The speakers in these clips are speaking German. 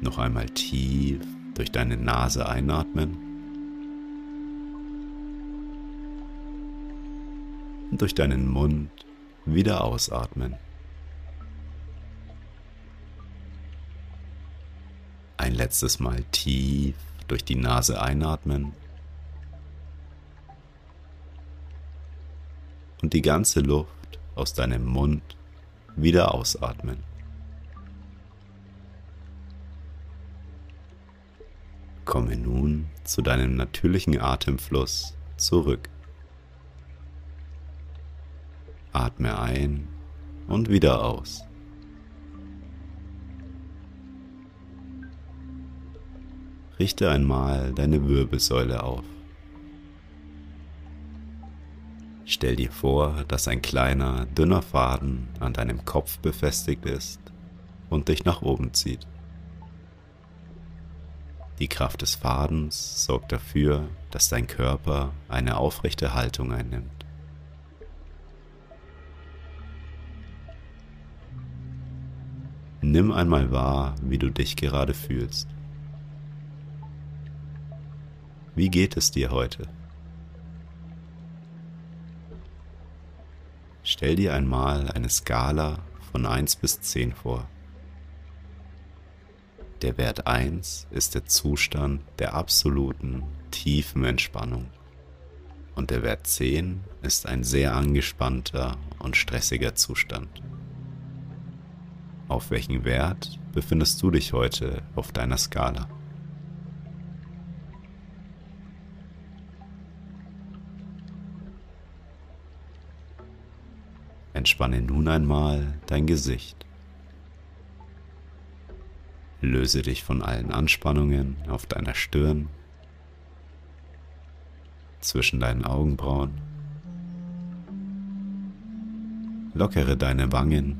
Noch einmal tief durch deine Nase einatmen und durch deinen Mund wieder ausatmen. Ein letztes Mal tief durch die Nase einatmen und die ganze Luft aus deinem Mund wieder ausatmen. Komme nun zu deinem natürlichen Atemfluss zurück. Atme ein und wieder aus. Richte einmal deine Wirbelsäule auf. Stell dir vor, dass ein kleiner, dünner Faden an deinem Kopf befestigt ist und dich nach oben zieht. Die Kraft des Fadens sorgt dafür, dass dein Körper eine aufrechte Haltung einnimmt. Nimm einmal wahr, wie du dich gerade fühlst. Wie geht es dir heute? Stell dir einmal eine Skala von 1 bis 10 vor. Der Wert 1 ist der Zustand der absoluten, tiefen Entspannung. Und der Wert 10 ist ein sehr angespannter und stressiger Zustand. Auf welchen Wert befindest du dich heute auf deiner Skala? Entspanne nun einmal dein Gesicht. Löse dich von allen Anspannungen auf deiner Stirn, zwischen deinen Augenbrauen. Lockere deine Wangen,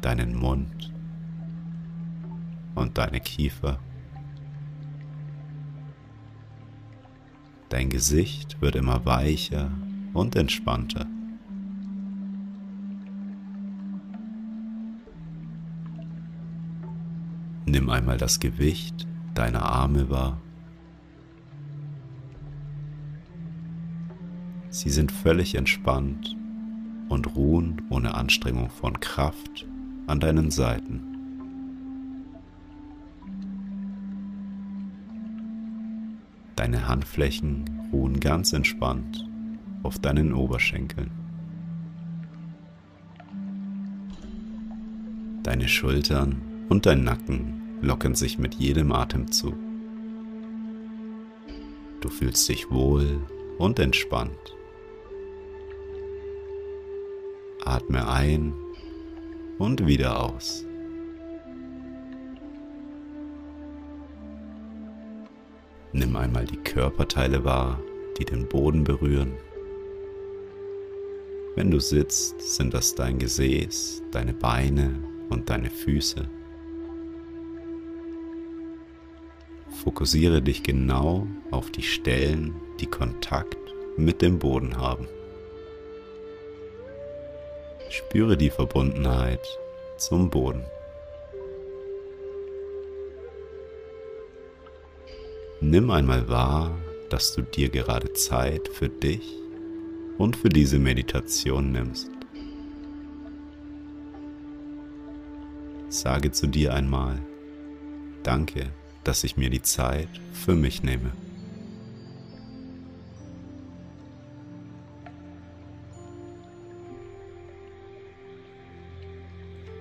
deinen Mund und deine Kiefer. Dein Gesicht wird immer weicher und entspannter. Nimm einmal das Gewicht deiner Arme wahr. Sie sind völlig entspannt und ruhen ohne Anstrengung von Kraft an deinen Seiten. Deine Handflächen ruhen ganz entspannt auf deinen Oberschenkeln. Deine Schultern und dein Nacken lockern sich mit jedem Atemzug. Du fühlst dich wohl und entspannt. Atme ein und wieder aus. Nimm einmal die Körperteile wahr, die den Boden berühren. Wenn du sitzt, sind das dein Gesäß, deine Beine und deine Füße. Fokussiere dich genau auf die Stellen, die Kontakt mit dem Boden haben. Spüre die Verbundenheit zum Boden. Nimm einmal wahr, dass du dir gerade Zeit für dich und für diese Meditation nimmst. Sage zu dir einmal, danke, dass ich mir die Zeit für mich nehme.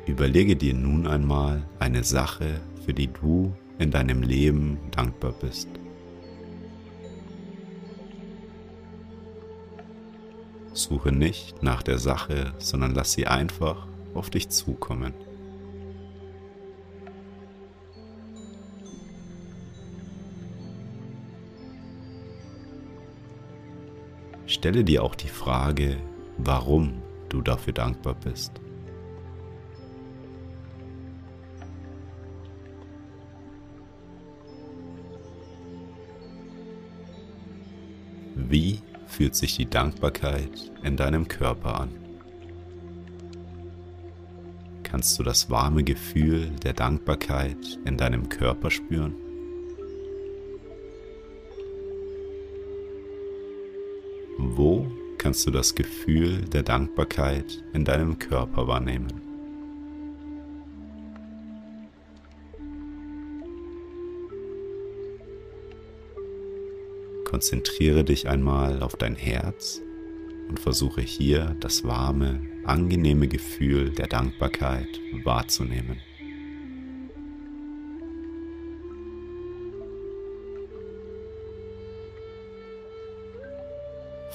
Überlege dir nun einmal eine Sache, für die du in deinem Leben dankbar bist. Suche nicht nach der Sache, sondern lass sie einfach auf dich zukommen. Stelle dir auch die Frage, warum du dafür dankbar bist. Wie fühlt sich die Dankbarkeit in deinem Körper an? Kannst du das warme Gefühl der Dankbarkeit in deinem Körper spüren? Kannst du das Gefühl der Dankbarkeit in deinem Körper wahrnehmen? Konzentriere dich einmal auf dein Herz und versuche hier das warme, angenehme Gefühl der Dankbarkeit wahrzunehmen.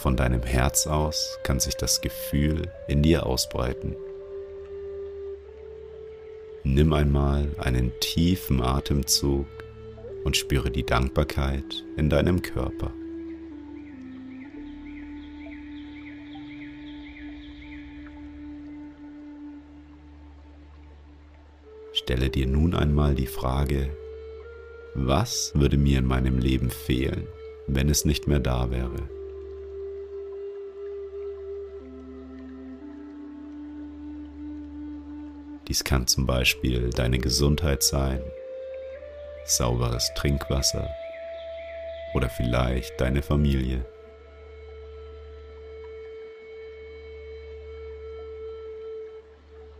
Von deinem Herz aus kann sich das Gefühl in dir ausbreiten. Nimm einmal einen tiefen Atemzug und spüre die Dankbarkeit in deinem Körper. Stelle dir nun einmal die Frage, was würde mir in meinem Leben fehlen, wenn es nicht mehr da wäre? Dies kann zum Beispiel deine Gesundheit sein sauberes Trinkwasser oder vielleicht deine Familie.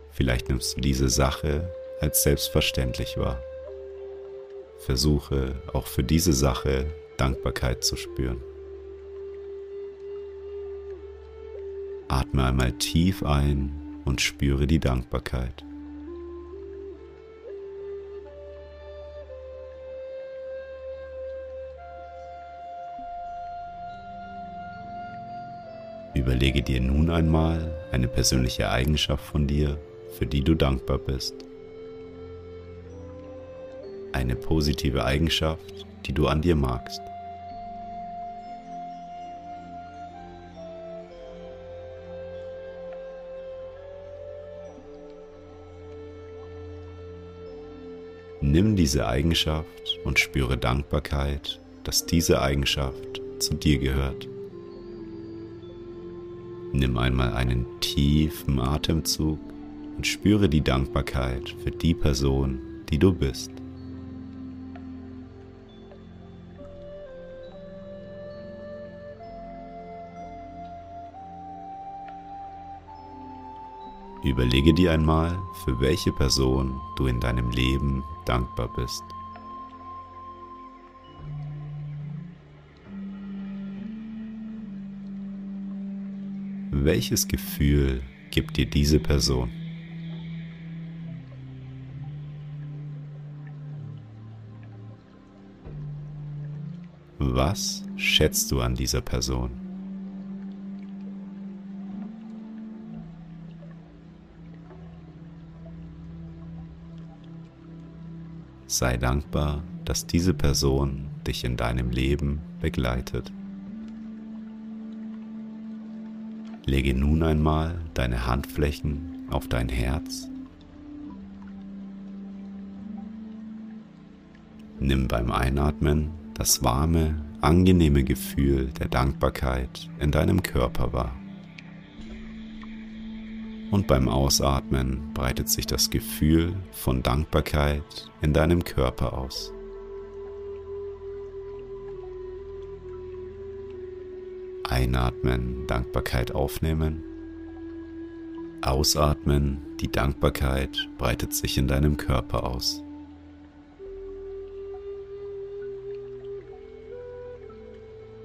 Vielleicht nimmst du diese Sache als selbstverständlich wahr. Versuche auch für diese Sache Dankbarkeit zu spüren. Atme einmal tief ein und spüre die Dankbarkeit. Überlege dir nun einmal eine persönliche Eigenschaft von dir, für die du dankbar bist. Eine positive Eigenschaft, die du an dir magst. Nimm diese Eigenschaft und spüre Dankbarkeit, dass diese Eigenschaft zu dir gehört. Nimm einmal einen tiefen Atemzug und spüre die Dankbarkeit für die Person, die du bist. Überlege dir einmal, für welche Person du in deinem Leben dankbar bist. Welches Gefühl gibt dir diese Person? Was schätzt du an dieser Person? Sei dankbar, dass diese Person dich in deinem Leben begleitet. Lege nun einmal deine Handflächen auf dein Herz. Nimm beim Einatmen das warme, angenehme Gefühl der Dankbarkeit in deinem Körper wahr. Und beim Ausatmen breitet sich das Gefühl von Dankbarkeit in deinem Körper aus. Einatmen, Dankbarkeit aufnehmen. Ausatmen, Die Dankbarkeit breitet sich in deinem Körper aus.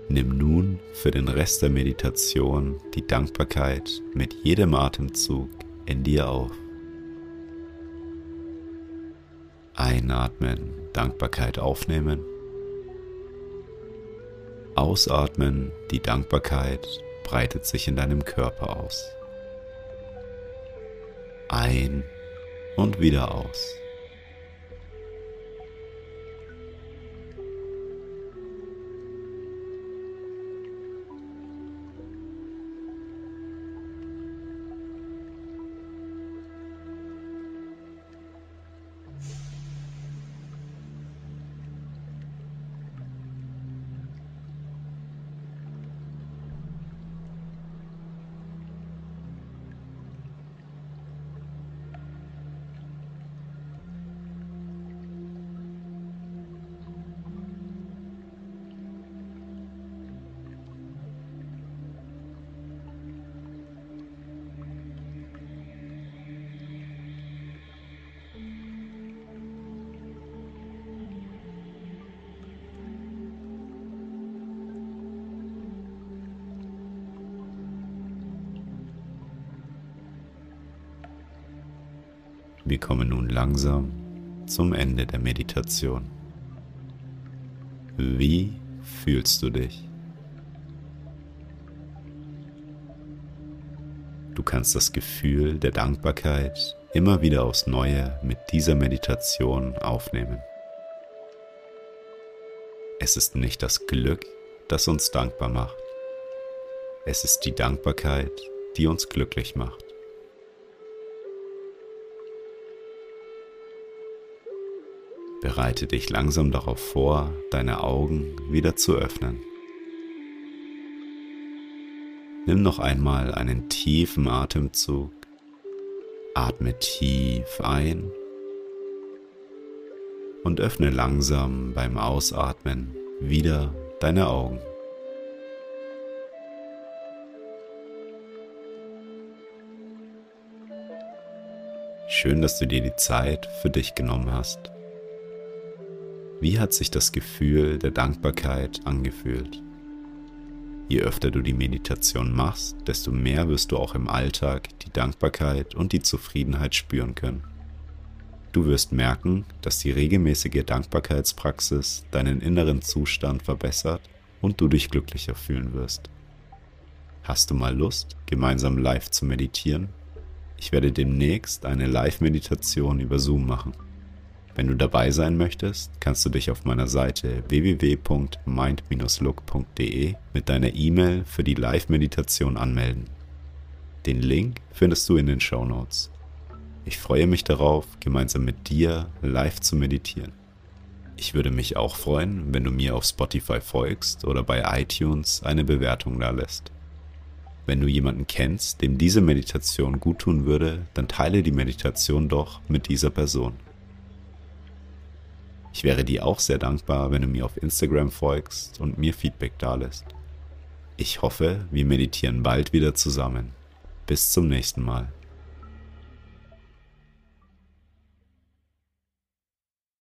Nimm nun für den Rest der Meditation die Dankbarkeit mit jedem Atemzug in dir auf. Einatmen, Dankbarkeit aufnehmen. Ausatmen, die Dankbarkeit breitet sich in deinem Körper aus. Ein und wieder aus. Wir kommen nun langsam zum Ende der Meditation. Wie fühlst du dich? Du kannst das Gefühl der Dankbarkeit immer wieder aufs Neue mit dieser Meditation aufnehmen. Es ist nicht das Glück, das uns dankbar macht. Es ist die Dankbarkeit, die uns glücklich macht. Bereite dich langsam darauf vor, deine Augen wieder zu öffnen. Nimm noch einmal einen tiefen Atemzug. Atme tief ein und öffne langsam beim Ausatmen wieder deine Augen. Schön, dass du dir die Zeit für dich genommen hast. Wie hat sich das Gefühl der Dankbarkeit angefühlt? Je öfter du die Meditation machst, desto mehr wirst du auch im Alltag die Dankbarkeit und die Zufriedenheit spüren können. Du wirst merken, dass die regelmäßige Dankbarkeitspraxis deinen inneren Zustand verbessert und du dich glücklicher fühlen wirst. Hast du mal Lust, gemeinsam live zu meditieren? Ich werde demnächst eine Live-Meditation über Zoom machen. Wenn du dabei sein möchtest, kannst du dich auf meiner Seite www.mind-look.de mit deiner E-Mail für die Live-Meditation anmelden. Den Link findest du in den Show Notes. Ich freue mich darauf, gemeinsam mit dir live zu meditieren. Ich würde mich auch freuen, wenn du mir auf Spotify folgst oder bei iTunes eine Bewertung da lässt. Wenn du jemanden kennst, dem diese Meditation guttun würde, dann teile die Meditation doch mit dieser Person. Ich wäre dir auch sehr dankbar, wenn du mir auf Instagram folgst und mir Feedback dalässt. Ich hoffe, wir meditieren bald wieder zusammen. Bis zum nächsten Mal.